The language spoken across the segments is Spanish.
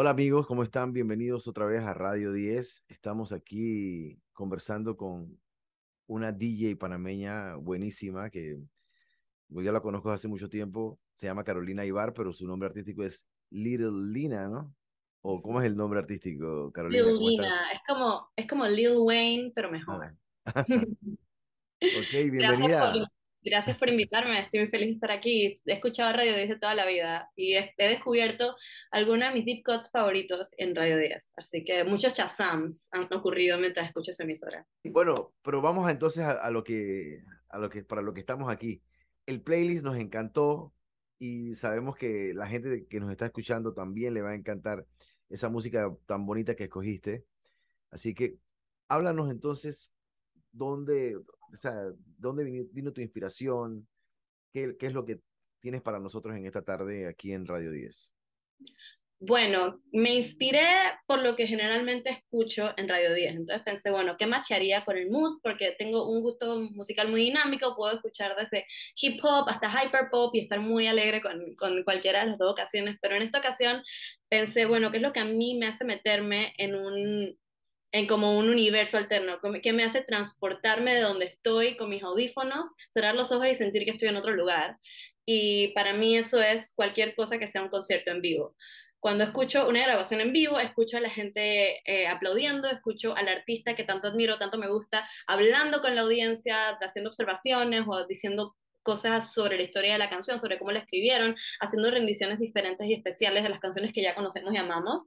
Hola amigos, ¿cómo están? Bienvenidos otra vez a Radio 10. Estamos aquí conversando con una DJ panameña buenísima que yo ya la conozco hace mucho tiempo. Se llama Carolina Ibar, pero su nombre artístico es Little Lina, ¿no? ¿O cómo es el nombre artístico, Carolina? Lil Lina, es como, es como Lil Wayne, pero mejor. Ah. ok, bienvenida. Gracias por invitarme, estoy muy feliz de estar aquí. He escuchado Radio 10 de toda la vida y he, descubierto algunos de mis deep cuts favoritos en Radio 10. Así que muchos chasams han ocurrido mientras escucho esa emisora. Bueno, pero vamos entonces a, lo que, a lo que, para lo que estamos aquí. El playlist nos encantó y sabemos que la gente que nos está escuchando también le va a encantar esa música tan bonita que escogiste. Así que háblanos entonces dónde, o sea, dónde vino, tu inspiración, ¿Qué, es lo que tienes para nosotros en esta tarde aquí en Radio 10. Bueno, me inspiré por lo que generalmente escucho en Radio 10. Entonces pensé, bueno, ¿qué macharía con el mood? Porque tengo un gusto musical muy dinámico, puedo escuchar desde hip hop hasta hyper pop y estar muy alegre con, con cualquiera de las dos ocasiones. Pero en esta ocasión pensé, bueno, ¿qué es lo que a mí me hace meterme en un, en como un universo alterno, que me hace transportarme de donde estoy con mis audífonos, cerrar los ojos y sentir que estoy en otro lugar. Y para mí eso es cualquier cosa que sea un concierto en vivo. Cuando escucho una grabación en vivo, escucho a la gente eh, aplaudiendo, escucho al artista que tanto admiro, tanto me gusta, hablando con la audiencia, haciendo observaciones o diciendo cosas sobre la historia de la canción, sobre cómo la escribieron, haciendo rendiciones diferentes y especiales de las canciones que ya conocemos y amamos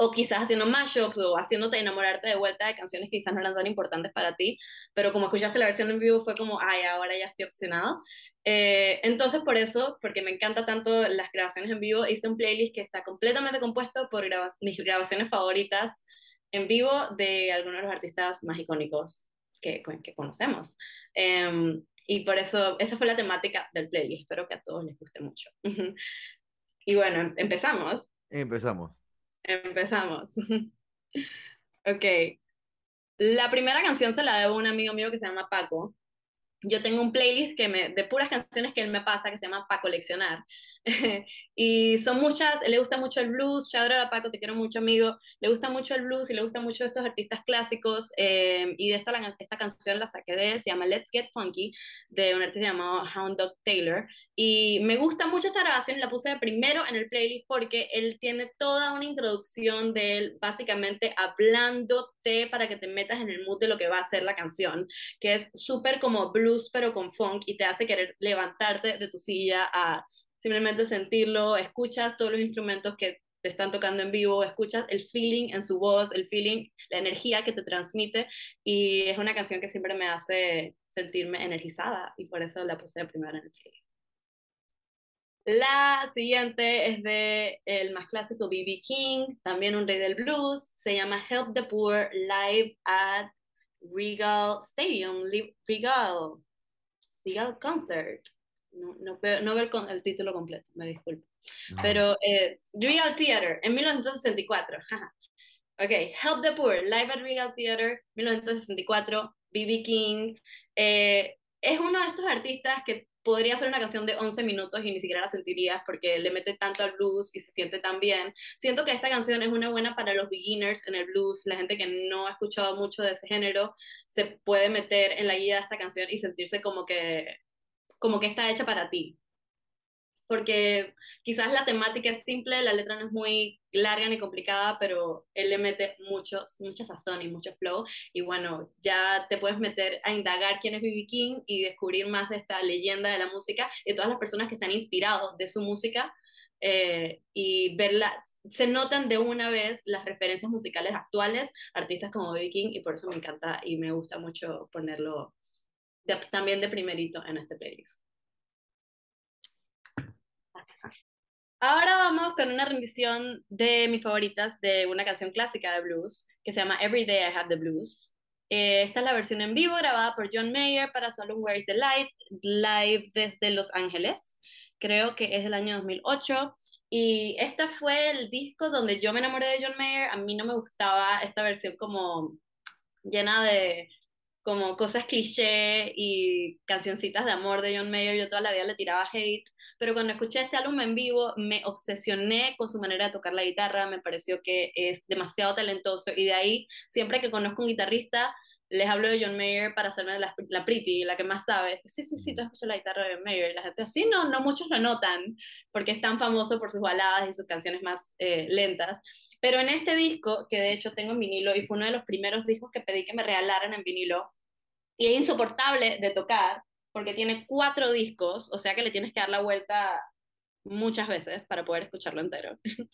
o quizás haciendo mashups o haciéndote enamorarte de vuelta de canciones que quizás no eran tan importantes para ti, pero como escuchaste la versión en vivo fue como, ay, ahora ya estoy opcionado. Eh, entonces por eso, porque me encanta tanto las grabaciones en vivo, hice un playlist que está completamente compuesto por mis grabaciones favoritas en vivo de algunos de los artistas más icónicos que, que conocemos. Em, y por eso, esa fue la temática del playlist. Espero que a todos les guste mucho. y bueno, empezamos. Empezamos. Empezamos. ok. La primera canción se la debo a un amigo mío que se llama Paco. Yo tengo un playlist que me, de puras canciones que él me pasa que se llama Pa Coleccionar. y son muchas, le gusta mucho el blues, Chabra Paco, te quiero mucho amigo, le gusta mucho el blues y le gusta mucho estos artistas clásicos eh, y de esta, esta canción la saqué de él, se llama Let's Get Funky, de un artista llamado Hound Dog Taylor y me gusta mucho esta grabación, la puse de primero en el playlist porque él tiene toda una introducción de él básicamente hablándote para que te metas en el mood de lo que va a ser la canción, que es súper como blues pero con funk y te hace querer levantarte de tu silla a simplemente sentirlo, escuchas todos los instrumentos que te están tocando en vivo, escuchas el feeling en su voz, el feeling, la energía que te transmite y es una canción que siempre me hace sentirme energizada y por eso la puse de primera en el playlist. La siguiente es de el más clásico B.B. King, también un rey del blues, se llama Help the Poor Live at Regal Stadium, Regal, Regal Concert no, no, no ver con el título completo, me disculpo. Pero eh, Real Theater, en 1964. ok, Help the Poor, Live at Real Theater, 1964, B.B. King. Eh, es uno de estos artistas que podría hacer una canción de 11 minutos y ni siquiera la sentirías porque le mete tanto al blues y se siente tan bien. Siento que esta canción es una buena para los beginners en el blues, la gente que no ha escuchado mucho de ese género se puede meter en la guía de esta canción y sentirse como que como que está hecha para ti. Porque quizás la temática es simple, la letra no es muy larga ni complicada, pero él le mete mucho, mucha sazón y mucho flow. Y bueno, ya te puedes meter a indagar quién es B.B. King y descubrir más de esta leyenda de la música y todas las personas que se han inspirado de su música eh, y verla. Se notan de una vez las referencias musicales actuales, artistas como B.B. King, y por eso me encanta y me gusta mucho ponerlo también de primerito en este playlist. Ahora vamos con una rendición de mis favoritas de una canción clásica de blues que se llama Every Day I Have the Blues. Eh, esta es la versión en vivo grabada por John Mayer para su álbum Where's the Light, live desde Los Ángeles. Creo que es del año 2008. Y este fue el disco donde yo me enamoré de John Mayer. A mí no me gustaba esta versión como llena de como cosas cliché y cancioncitas de amor de John Mayer, yo toda la vida le tiraba hate, pero cuando escuché este álbum en vivo me obsesioné con su manera de tocar la guitarra, me pareció que es demasiado talentoso y de ahí, siempre que conozco un guitarrista, les hablo de John Mayer para hacerme la, la pretty, la que más sabe. Sí, sí, sí, tú escuchas la guitarra de John Mayer. Y la gente así, no, no muchos lo notan, porque es tan famoso por sus baladas y sus canciones más eh, lentas. Pero en este disco, que de hecho tengo en vinilo, y fue uno de los primeros discos que pedí que me regalaran en vinilo, y es insoportable de tocar, porque tiene cuatro discos, o sea que le tienes que dar la vuelta muchas veces para poder escucharlo entero.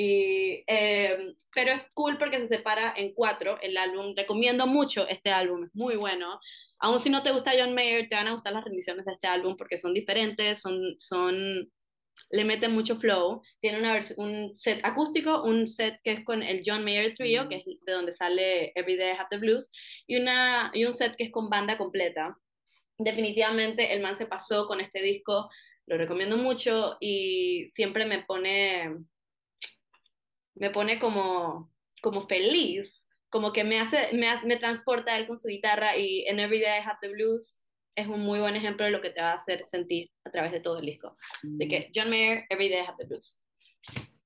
Y, eh, pero es cool porque se separa en cuatro el álbum. Recomiendo mucho este álbum, es muy bueno. Aún si no te gusta John Mayer, te van a gustar las rendiciones de este álbum porque son diferentes, son, son, le meten mucho flow. Tiene una un set acústico, un set que es con el John Mayer Trio, que es de donde sale Everyday I Have the Blues, y, una, y un set que es con banda completa. Definitivamente el man se pasó con este disco, lo recomiendo mucho y siempre me pone me pone como, como feliz, como que me hace, me, me transporta él con su guitarra y en Every Day I Have the Blues es un muy buen ejemplo de lo que te va a hacer sentir a través de todo el disco. Así que John Mayer, Every Day I Have the Blues.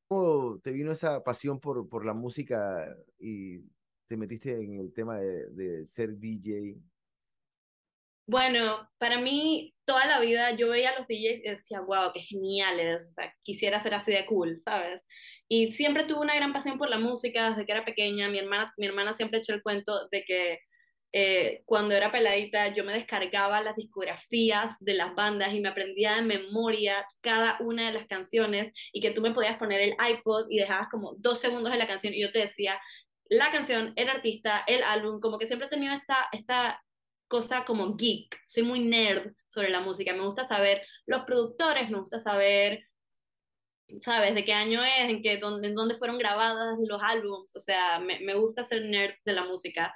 ¿Cómo te vino esa pasión por, por la música y te metiste en el tema de, de ser DJ? Bueno, para mí toda la vida yo veía a los DJs y decía, wow, qué geniales, o sea, quisiera ser así de cool, ¿sabes? Y siempre tuve una gran pasión por la música desde que era pequeña. Mi hermana, mi hermana siempre echó el cuento de que eh, cuando era peladita yo me descargaba las discografías de las bandas y me aprendía de memoria cada una de las canciones y que tú me podías poner el iPod y dejabas como dos segundos de la canción y yo te decía la canción, el artista, el álbum, como que siempre he tenido esta, esta cosa como geek, soy muy nerd sobre la música, me gusta saber los productores, me gusta saber ¿sabes? ¿De qué año es? ¿En, qué, dónde, en dónde fueron grabadas los álbums? O sea, me, me gusta ser nerd de la música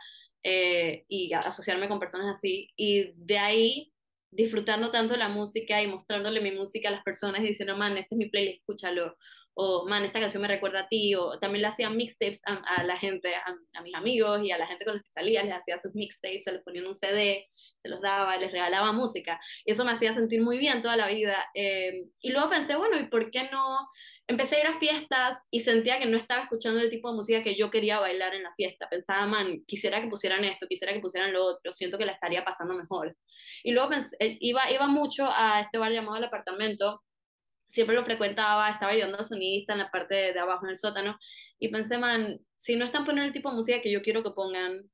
eh, y asociarme con personas así. Y de ahí, disfrutando tanto la música y mostrándole mi música a las personas y diciendo, man, este es mi playlist, escúchalo. O, man, esta canción me recuerda a ti. O también le hacía mixtapes a, la gente, a, a, mis amigos y a la gente con los que salía, les hacía sus mixtapes, se les ponían un CD se los daba, les regalaba música. Y eso me hacía sentir muy bien toda la vida. Eh, y luego pensé, bueno, ¿y por qué no? Empecé a ir a fiestas y sentía que no estaba escuchando el tipo de música que yo quería bailar en la fiesta. Pensaba, man, quisiera que pusieran esto, quisiera que pusieran lo otro, siento que la estaría pasando mejor. Y luego pensé, eh, iba, iba mucho a este bar llamado El Apartamento, siempre lo frecuentaba, estaba ayudando al sonidista en la parte de, de, abajo en el sótano, y pensé, man, si no están poniendo el tipo de música que yo quiero que pongan,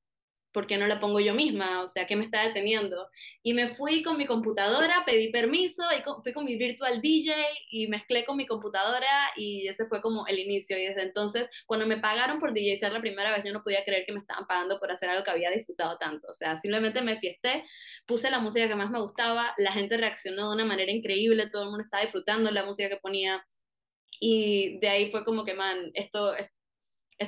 ¿por qué no la pongo yo misma? O sea, ¿qué me está deteniendo? Y me fui con mi computadora, pedí permiso, y fui con mi virtual DJ y mezclé con mi computadora y ese fue como el inicio. Y desde entonces, cuando me pagaron por DJ ser la primera vez, yo no podía creer que me estaban pagando por hacer algo que había disfrutado tanto. O sea, simplemente me fiesté, puse la música que más me gustaba, la gente reaccionó de una manera increíble, todo el mundo estaba disfrutando la música que ponía. Y de ahí fue como que, man, esto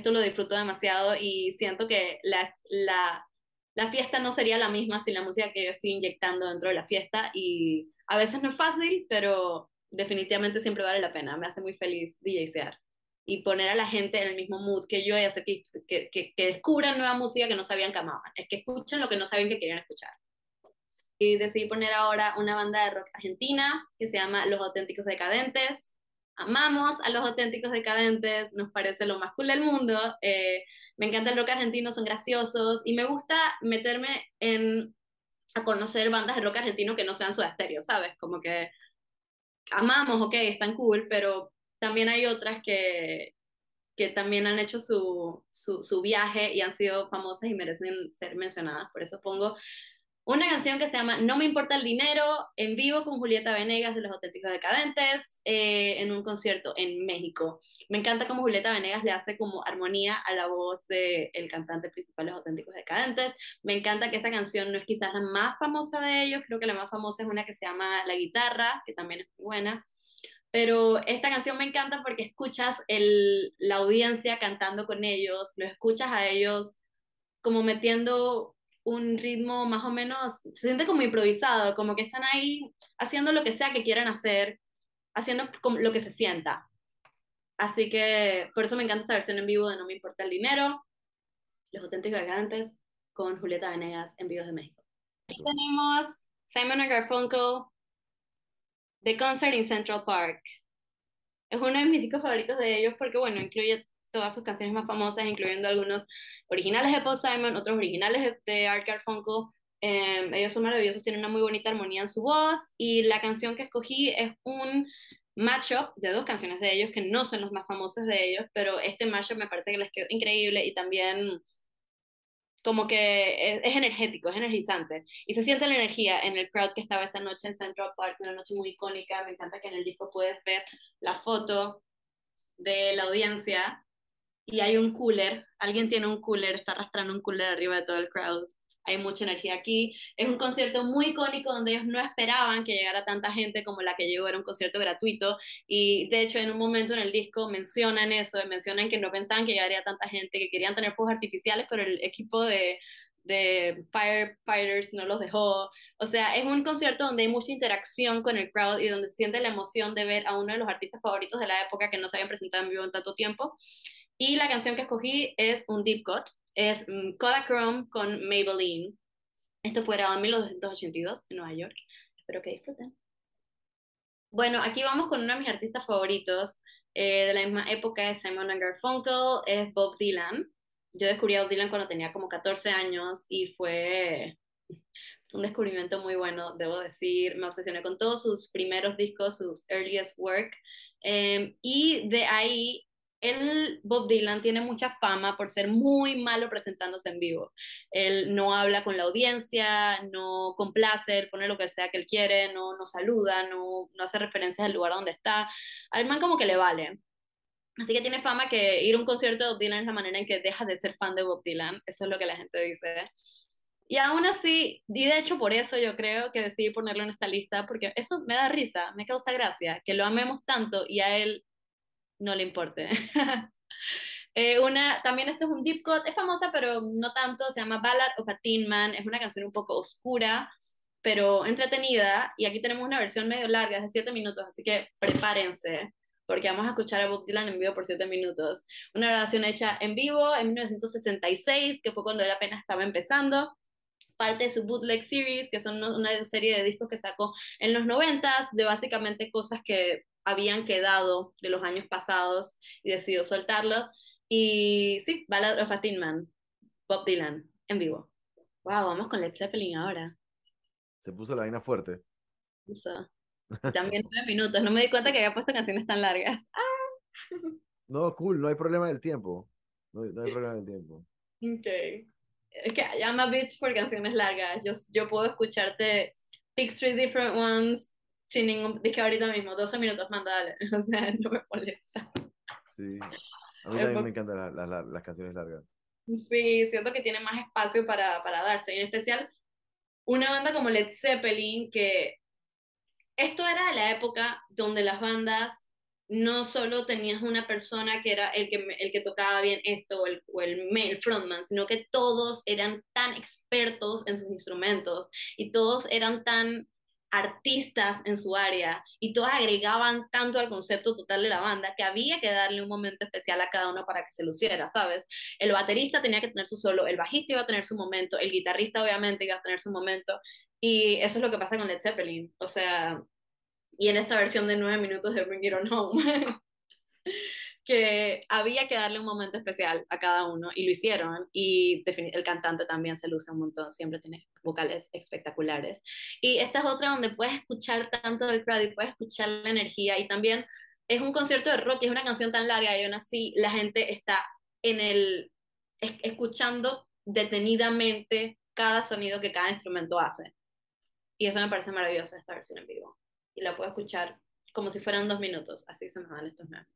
lo disfruto demasiado y siento que la, la, la, fiesta no sería la misma sin la música que yo estoy inyectando dentro de la fiesta y a veces no es fácil, pero definitivamente siempre vale la pena, me hace muy feliz DJsear y poner a la gente en el mismo mood que yo y hacer que, que, que, que descubran nueva música que no sabían que amaban, es que escuchen lo que no sabían que querían escuchar. Y decidí poner ahora una banda de rock argentina que se llama Los Auténticos Decadentes amamos a los auténticos decadentes, nos parece lo más cool del mundo. Eh, me encanta el rock argentino, son graciosos y me gusta meterme en a conocer bandas de rock argentino que no sean su estéreo, ¿sabes? Como que amamos, ok, están cool, pero también hay otras que, que también han hecho su, su, su viaje y han sido famosas y merecen ser mencionadas. Por eso pongo una canción que se llama No me importa el dinero, en vivo con Julieta Venegas de Los Auténticos Decadentes, eh, en un concierto en México. Me encanta cómo Julieta Venegas le hace como armonía a la voz del el cantante principal de Los Auténticos Decadentes. Me encanta que esa canción no es quizás la más famosa de ellos, creo que la más famosa es una que se llama La Guitarra, que también es muy buena. Pero esta canción me encanta porque escuchas el, la audiencia cantando con ellos, lo escuchas a ellos como metiendo un ritmo más o menos, se siente como improvisado, como que están ahí haciendo lo que sea que quieran hacer, haciendo lo que se sienta. Así que por eso me encanta esta versión en vivo de No me importa el dinero, los auténticos gigantes, con Julieta Venegas en Vivos de México. Aquí tenemos Simon Garfunkel, The Concert in Central Park. Es uno de mis discos favoritos de ellos porque, bueno, incluye todas sus canciones más famosas, incluyendo algunos originales de Paul Simon, otros originales de Art Garfunkel. Eh, ellos son maravillosos, tienen una muy bonita armonía en su voz y la canción que escogí es un matchup de dos canciones de ellos que no son los más famosos de ellos, pero este matchup me parece que les quedó increíble y también como que es, energético, es energizante. Y se siente la energía en el crowd que estaba esa noche en Central Park, una noche muy icónica. Me encanta que en el disco puedes ver la foto de la audiencia y hay un cooler, alguien tiene un cooler, está arrastrando un cooler arriba de todo el crowd hay mucha energía aquí. Es un concierto muy icónico donde ellos no esperaban que llegara tanta gente como la que llegó, era un concierto gratuito y de hecho en un momento en el disco mencionan eso, mencionan que no pensaban que llegaría tanta gente, que querían tener fuegos artificiales, pero el equipo de, de firefighters no los dejó. O sea, es un concierto donde hay mucha interacción con el crowd y donde se siente la emoción de ver a uno de los artistas favoritos de la época que no se habían presentado en vivo en tanto tiempo. Y la canción que escogí es un deep cut, es mm, Kodachrome con Maybelline. Esto fue grabado en 1982 en Nueva York. Espero que disfruten. Bueno, aquí vamos con uno de mis artistas favoritos eh, de la misma época de Simon Garfunkel, es Bob Dylan. Yo descubrí a Bob Dylan cuando tenía como 14 años y fue un descubrimiento muy bueno, debo decir. Me obsesioné con todos sus primeros discos, sus earliest work. Eh, y de ahí él, Bob Dylan, tiene mucha fama por ser muy malo presentándose en vivo. Él no habla con la audiencia, no complace, él pone lo que sea que él quiere, no, no saluda, no, no hace referencias al lugar donde está. Al man como que le vale. Así que tiene fama que ir a un concierto de Bob Dylan es la manera en que dejas de ser fan de Bob Dylan. Eso es lo que la gente dice. Y aún así, y de hecho por eso yo creo que decidí ponerlo en esta lista, porque eso me da risa, me causa gracia, que lo amemos tanto y a él no le importe. eh, una, también esto es un deep cut, es famosa pero no tanto, se llama Ballad of a Teen Man, es una canción un poco oscura, pero entretenida, y aquí tenemos una versión medio larga, de 7 minutos, así que prepárense, porque vamos a escuchar a Bob Dylan en vivo por 7 minutos. Una grabación hecha en vivo en 1966, que fue cuando él apenas estaba empezando, parte de su bootleg series, que son una serie de discos que sacó en los 90 de básicamente cosas que habían quedado de los años pasados y decidió soltarlo. Y sí, Ballad of a Teen Man, Bob Dylan, en vivo. Wow, vamos con Led Zeppelin ahora. Se puso la vaina fuerte. Puso. También nueve minutos. No me di cuenta que había puesto canciones tan largas. ¡Ah! No, cool, no hay problema del tiempo. No, hay problema del tiempo. Ok. Es que llama bitch por canciones largas. Yo, yo puedo escucharte Pick Three Different Ones sin ningún, dije ahorita mismo, 12 minutos, mandale, o sea, no me molesta. Sí, a mí también me encantan las canciones largas. Sí, siento que tiene más espacio para, para darse, y en especial una banda como Led Zeppelin, que esto era de la época donde las bandas no solo tenías una persona que era el que, el que tocaba bien esto o el, o el, el, frontman, sino que todos eran tan expertos en sus instrumentos y todos eran tan artistas en su área y todos agregaban tanto al concepto total de la banda que había que darle un momento especial a cada uno para que se luciera, ¿sabes? El baterista tenía que tener su solo, el bajista iba a tener su momento, el guitarrista obviamente iba a tener su momento y eso es lo que pasa con Led Zeppelin, o sea, y en esta versión de nueve minutos de Bring It On Home. que había que darle un momento especial a cada uno y lo hicieron y el cantante también se luce un montón, siempre tiene vocales espectaculares. Y esta es otra donde puedes escuchar tanto del crowd y puedes escuchar la energía y también es un concierto de rock y es una canción tan larga y aún así la gente está en el escuchando detenidamente cada sonido que cada instrumento hace. Y eso me parece maravilloso esta versión en vivo. Y la puedo escuchar como si fueran dos minutos, así se me van estos nueve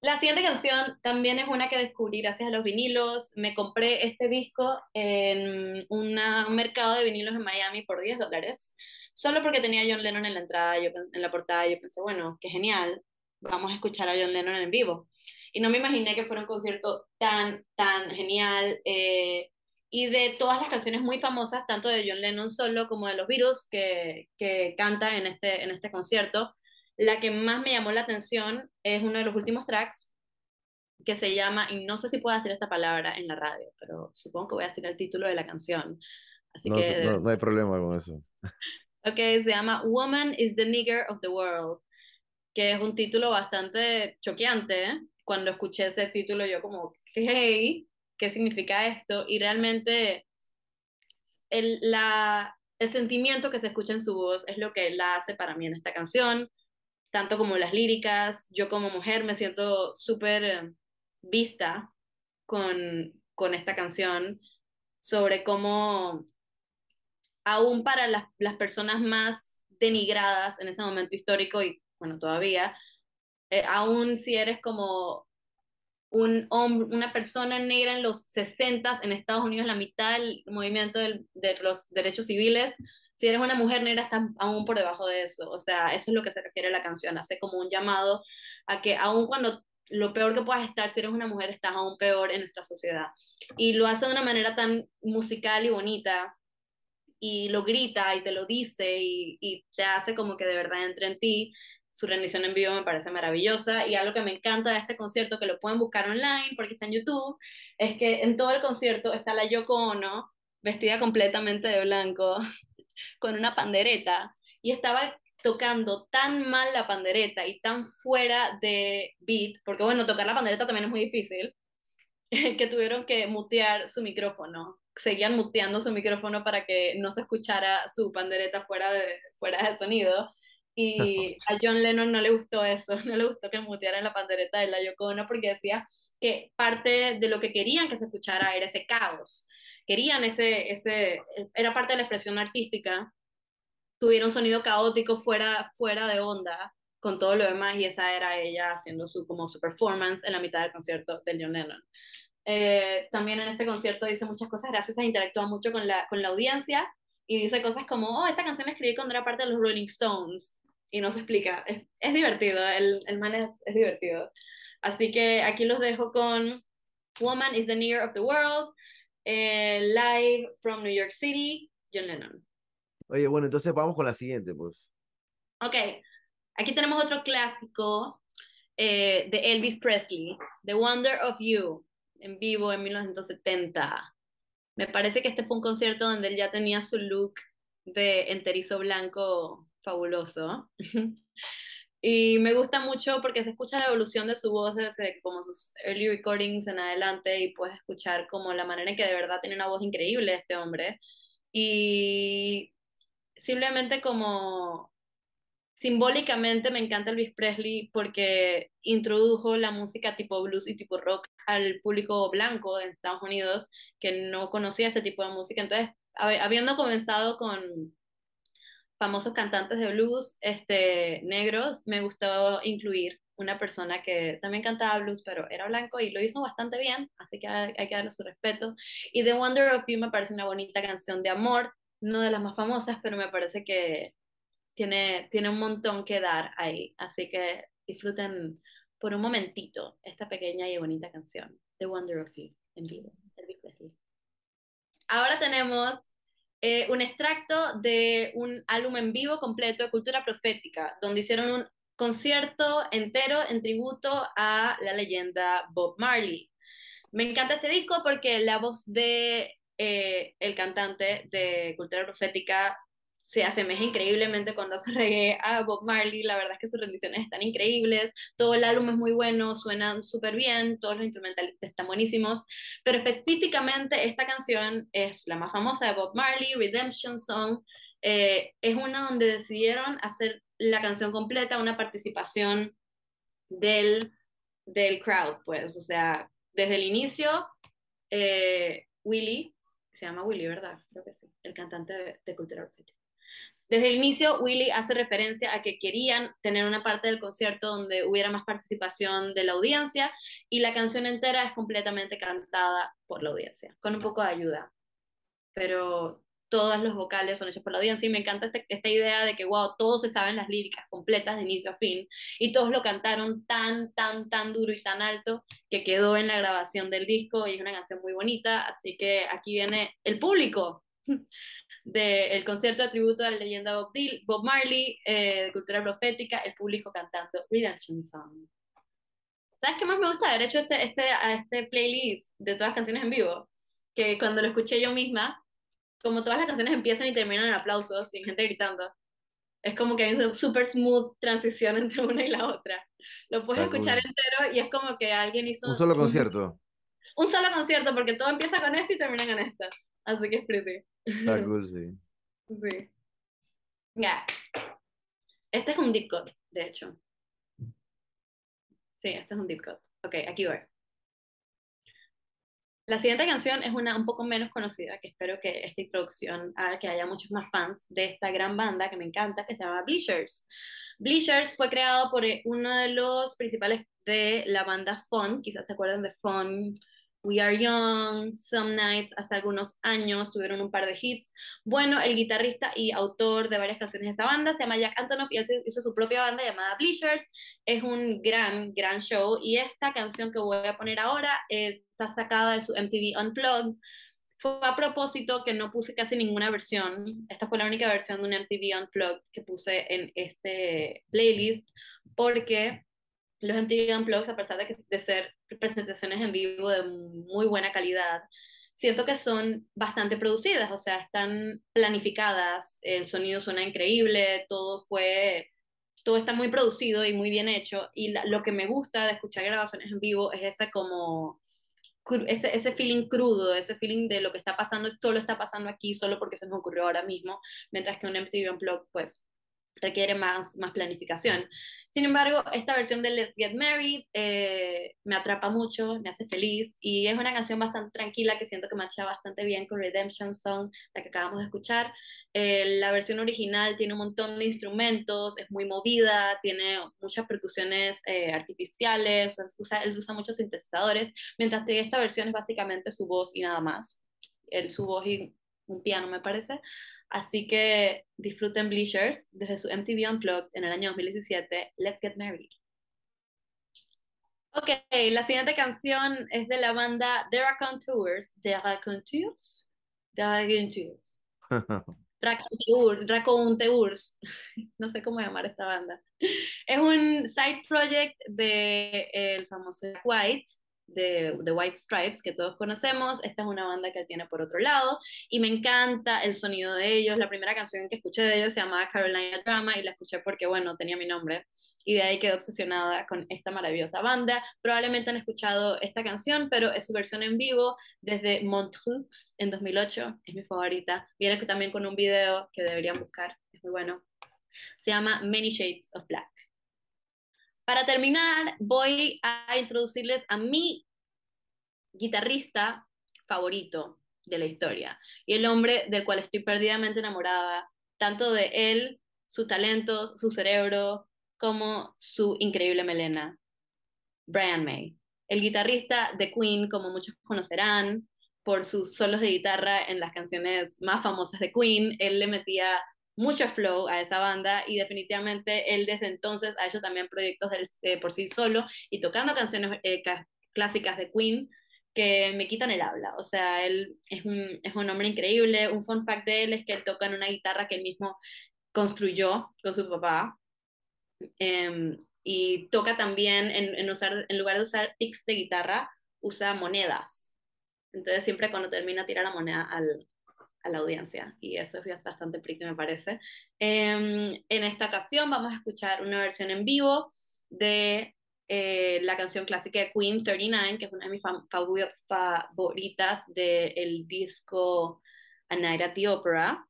la siguiente canción también es una que descubrí gracias a los vinilos. Me compré este disco en un mercado de vinilos en Miami por 10 dólares, solo porque tenía a John Lennon en la entrada, yo, en la portada. Yo pensé, bueno, qué genial, vamos a escuchar a John Lennon en vivo. Y no me imaginé que fuera un concierto tan, tan genial. Eh, y de todas las canciones muy famosas, tanto de John Lennon solo como de los Beatles que, que canta en este, en este concierto, la que más me llamó la atención es uno de los últimos tracks, que se llama, y no sé si puedo decir esta palabra en la radio, pero supongo que voy a decir el título de la canción. Así no, que, no, no hay problema con eso. Ok, se llama Woman is the Nigger of the World, que es un título bastante choqueante. ¿eh? Cuando escuché ese título yo como, hey, ¿qué significa esto? Y realmente el, la, el sentimiento que se escucha en su voz es lo que la hace para mí en esta canción, tanto como las líricas. Yo como mujer me siento súper eh, vista con, con esta canción sobre cómo aún para las, las personas más denigradas en ese momento histórico y bueno, todavía, eh, aún si eres como un hombre, una persona negra en los 60 en Estados Unidos, la mitad del movimiento del, de los derechos civiles, si eres una mujer negra estás aún por debajo de eso. O sea, eso es lo que se refiere a la canción, hace como un llamado a que aún cuando lo peor que puedas estar, si eres una mujer, estás aún peor en nuestra sociedad. Y lo hace de una manera tan musical y bonita, y lo grita y te lo dice y, y, te hace como que de verdad entre en ti. Su rendición en vivo me parece maravillosa y algo que me encanta de este concierto, que lo pueden buscar online porque está en YouTube, es que en todo el concierto está la Yoko Ono vestida completamente de blanco con una pandereta y estaba tocando tan mal la pandereta y tan fuera de beat, porque bueno, tocar la pandereta también es muy difícil, que tuvieron que mutear su micrófono seguían muteando su micrófono para que no se escuchara su pandereta fuera de, fuera del sonido. Y a John Lennon no le gustó eso, no le gustó que mutearan la pandereta de la Yoko Ono porque decía que parte de lo que querían que se escuchara era ese caos. Querían ese, ese, era parte de la expresión artística. Tuvieron sonido caótico fuera, fuera de onda con todo lo demás y esa era ella haciendo su, como su performance en la mitad del concierto de John Lennon. Eh, también en este concierto dice muchas cosas graciosas, interactúa mucho con la, con la audiencia y dice cosas como, oh, esta canción la escribí cuando era parte de los Rolling Stones y no se explica. Es, es divertido, el, el man es, es, divertido. Así que aquí los dejo con Woman is the Near of the World, eh, live from New York City, John Lennon. Oye, bueno, entonces vamos con la siguiente, pues. Ok, aquí tenemos otro clásico eh, de Elvis Presley, The Wonder of You en vivo en 1970. Me parece que este fue un concierto donde él ya tenía su look de enterizo blanco fabuloso. y me gusta mucho porque se escucha la evolución de su voz desde como sus early recordings en adelante y puedes escuchar como la manera en que de verdad tiene una voz increíble este hombre. Y simplemente como simbólicamente me encanta Elvis Presley porque introdujo la música tipo blues y tipo rock al público blanco de Estados Unidos que no conocía este tipo de música. Entonces, habiendo comenzado con famosos cantantes de blues este, negros, me gustó incluir una persona que también cantaba blues, pero era blanco y lo hizo bastante bien, así que hay, hay que darle su respeto. Y The Wonder of You me parece una bonita canción de amor, no de las más famosas, pero me parece que tiene, tiene un montón que dar ahí. Así que disfruten por un momentito esta pequeña y bonita canción, The Wonder of You, en vivo, Ahora tenemos eh, un extracto de un álbum en vivo completo de Cultura Profética, donde hicieron un concierto entero en tributo a la leyenda Bob Marley. Me encanta este disco porque la voz de eh, el cantante de Cultura Profética se asemeja increíblemente cuando se reggae a Bob Marley, la verdad es que sus rendiciones están increíbles, todo el álbum es muy bueno, suenan súper bien, todos los instrumentales están buenísimos, pero específicamente esta canción es la más famosa de Bob Marley, Redemption Song, eh, es una donde decidieron hacer la canción completa, una participación del, del crowd, pues, o sea, desde el inicio, eh, Willy, se llama Willy, ¿verdad? Creo que sí, el cantante de, de Cultura Perfecta desde el inicio, Willy hace referencia a que querían tener una parte del concierto donde hubiera más participación de la audiencia y la canción entera es completamente cantada por la audiencia, con un poco de ayuda. Pero todos los vocales son hechos por la audiencia y me encanta este, esta idea de que, wow, todos se saben las líricas completas de inicio a fin y todos lo cantaron tan, tan, tan duro y tan alto que quedó en la grabación del disco y es una canción muy bonita, así que aquí viene el público del concierto de tributo a la leyenda Bob, Bob Marley, eh, de cultura profética, el público cantando Redemption Song. ¿Sabes qué más me gusta haber hecho este, este, a este playlist de todas las canciones en vivo? Que cuando lo escuché yo misma, como todas las canciones empiezan y terminan en aplausos y gente gritando. Es como que hay una super smooth transición entre una y la otra. Lo puedes Está escuchar cool. entero y es como que alguien hizo Un solo concierto. un solo concierto porque todo empieza con este y termina con esta. Así que pretty. Está cool, sí. Sí. Ya. Este es un deep cut, de hecho. Sí, este es un deep cut. Ok, aquí voy. La siguiente canción es una un poco menos conocida, que espero que esta introducción haga que haya muchos más fans de esta gran banda que me encanta, que se llama Bleachers. Bleachers fue creado por eh, uno de los principales de la banda Fun, quizás se acuerdan de Fun, We Are Young, Some Nights, hace algunos años tuvieron un par de hits. Bueno, el guitarrista y autor de varias canciones de esta banda se llama Jack Antonoff y él hizo su propia banda llamada Bleachers. Es un gran, gran show y esta canción que voy a poner ahora está sacada de su MTV Unplugged. Fue a propósito que no puse casi ninguna versión. Esta fue la única versión de un MTV Unplugged que puse en este playlist porque los MTV Unplugged, a pesar de, que, de ser presentaciones en vivo de muy buena calidad, siento que son bastante producidas, o sea, están planificadas, el sonido suena increíble, todo fue, todo está muy producido y muy bien hecho, y la, lo que me gusta de escuchar grabaciones en vivo es esa como ese, ese feeling crudo, ese feeling de lo que está pasando, solo está pasando aquí, solo porque se nos ocurrió ahora mismo, mientras que un MTV Unplugged, pues, requiere más, más planificación. Sin embargo, esta versión de Let's Get Married eh, me atrapa mucho, me hace feliz y es una canción bastante tranquila que siento que marcha bastante bien con Redemption Song, la que acabamos de escuchar. Eh, la versión original tiene un montón de instrumentos, es muy movida, tiene muchas percusiones eh, artificiales, usa, él usa muchos sintetizadores, mientras que esta versión es básicamente su voz y nada más. Él, su voz y un piano, me parece. Así que disfruten Bleachers desde su MTV Unplugged en el año 2017, Let's Get Married. Ok, la siguiente canción es de la banda The Raconteurs. The Raconteurs? The Raconteurs. Raconteurs, Raconteurs. No sé cómo llamar esta banda. Es un side project de el famoso White, de, de, White Stripes que todos conocemos. Esta es una banda que tiene por otro lado y me encanta el sonido de ellos. La primera canción que escuché de ellos se llamaba Carolina Drama y la escuché porque, bueno, tenía mi nombre y de ahí quedé obsesionada con esta maravillosa banda. Probablemente han escuchado esta canción, pero es su versión en vivo desde Montreux en 2008, es mi favorita. Viene también con un video que deberían buscar, es muy bueno. Se llama Many Shades of Black. Para terminar, voy a introducirles a mi guitarrista favorito de la historia y el hombre del cual estoy perdidamente enamorada, tanto de él, sus talentos, su cerebro, como su increíble melena, Brian May. El guitarrista de Queen, como muchos conocerán, por sus solos de guitarra en las canciones más famosas de Queen, él le metía mucho flow a esa banda y definitivamente él desde entonces ha hecho también proyectos eh, por sí solo y tocando canciones eh, clásicas de Queen que me quitan el habla. O sea, él es un, es un hombre increíble. Un fun fact de él es que él toca en una guitarra que él mismo construyó con su papá. Eh, y toca también, en, en, usar, en lugar de usar picks de guitarra, usa monedas. Entonces siempre cuando termina tira la moneda al, a la audiencia y eso es bastante pretty me parece. Eh, en esta ocasión vamos a escuchar una versión en vivo de eh, la canción clásica de Queen 39, que es una de mis favoritas del de disco A Night at the Opera,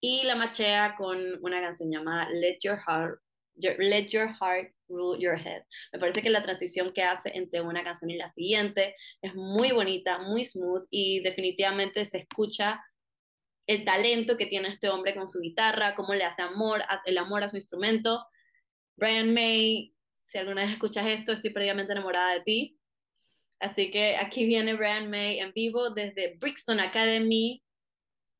y la machea con una canción llamada Let Your Heart, Let Your Heart Rule Your Head. Me parece que la transición que hace entre una canción y la siguiente es muy bonita, muy smooth y definitivamente se escucha el talento que tiene este hombre con su guitarra, cómo le hace amor, el amor a su instrumento. Brian May, si alguna vez escuchas esto, estoy perdidamente enamorada de ti. Así que aquí viene Brian May en vivo desde Brixton Academy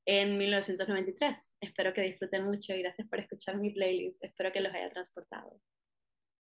en 1993. Espero que disfruten mucho y gracias por escuchar mi playlist. Espero que los haya transportado.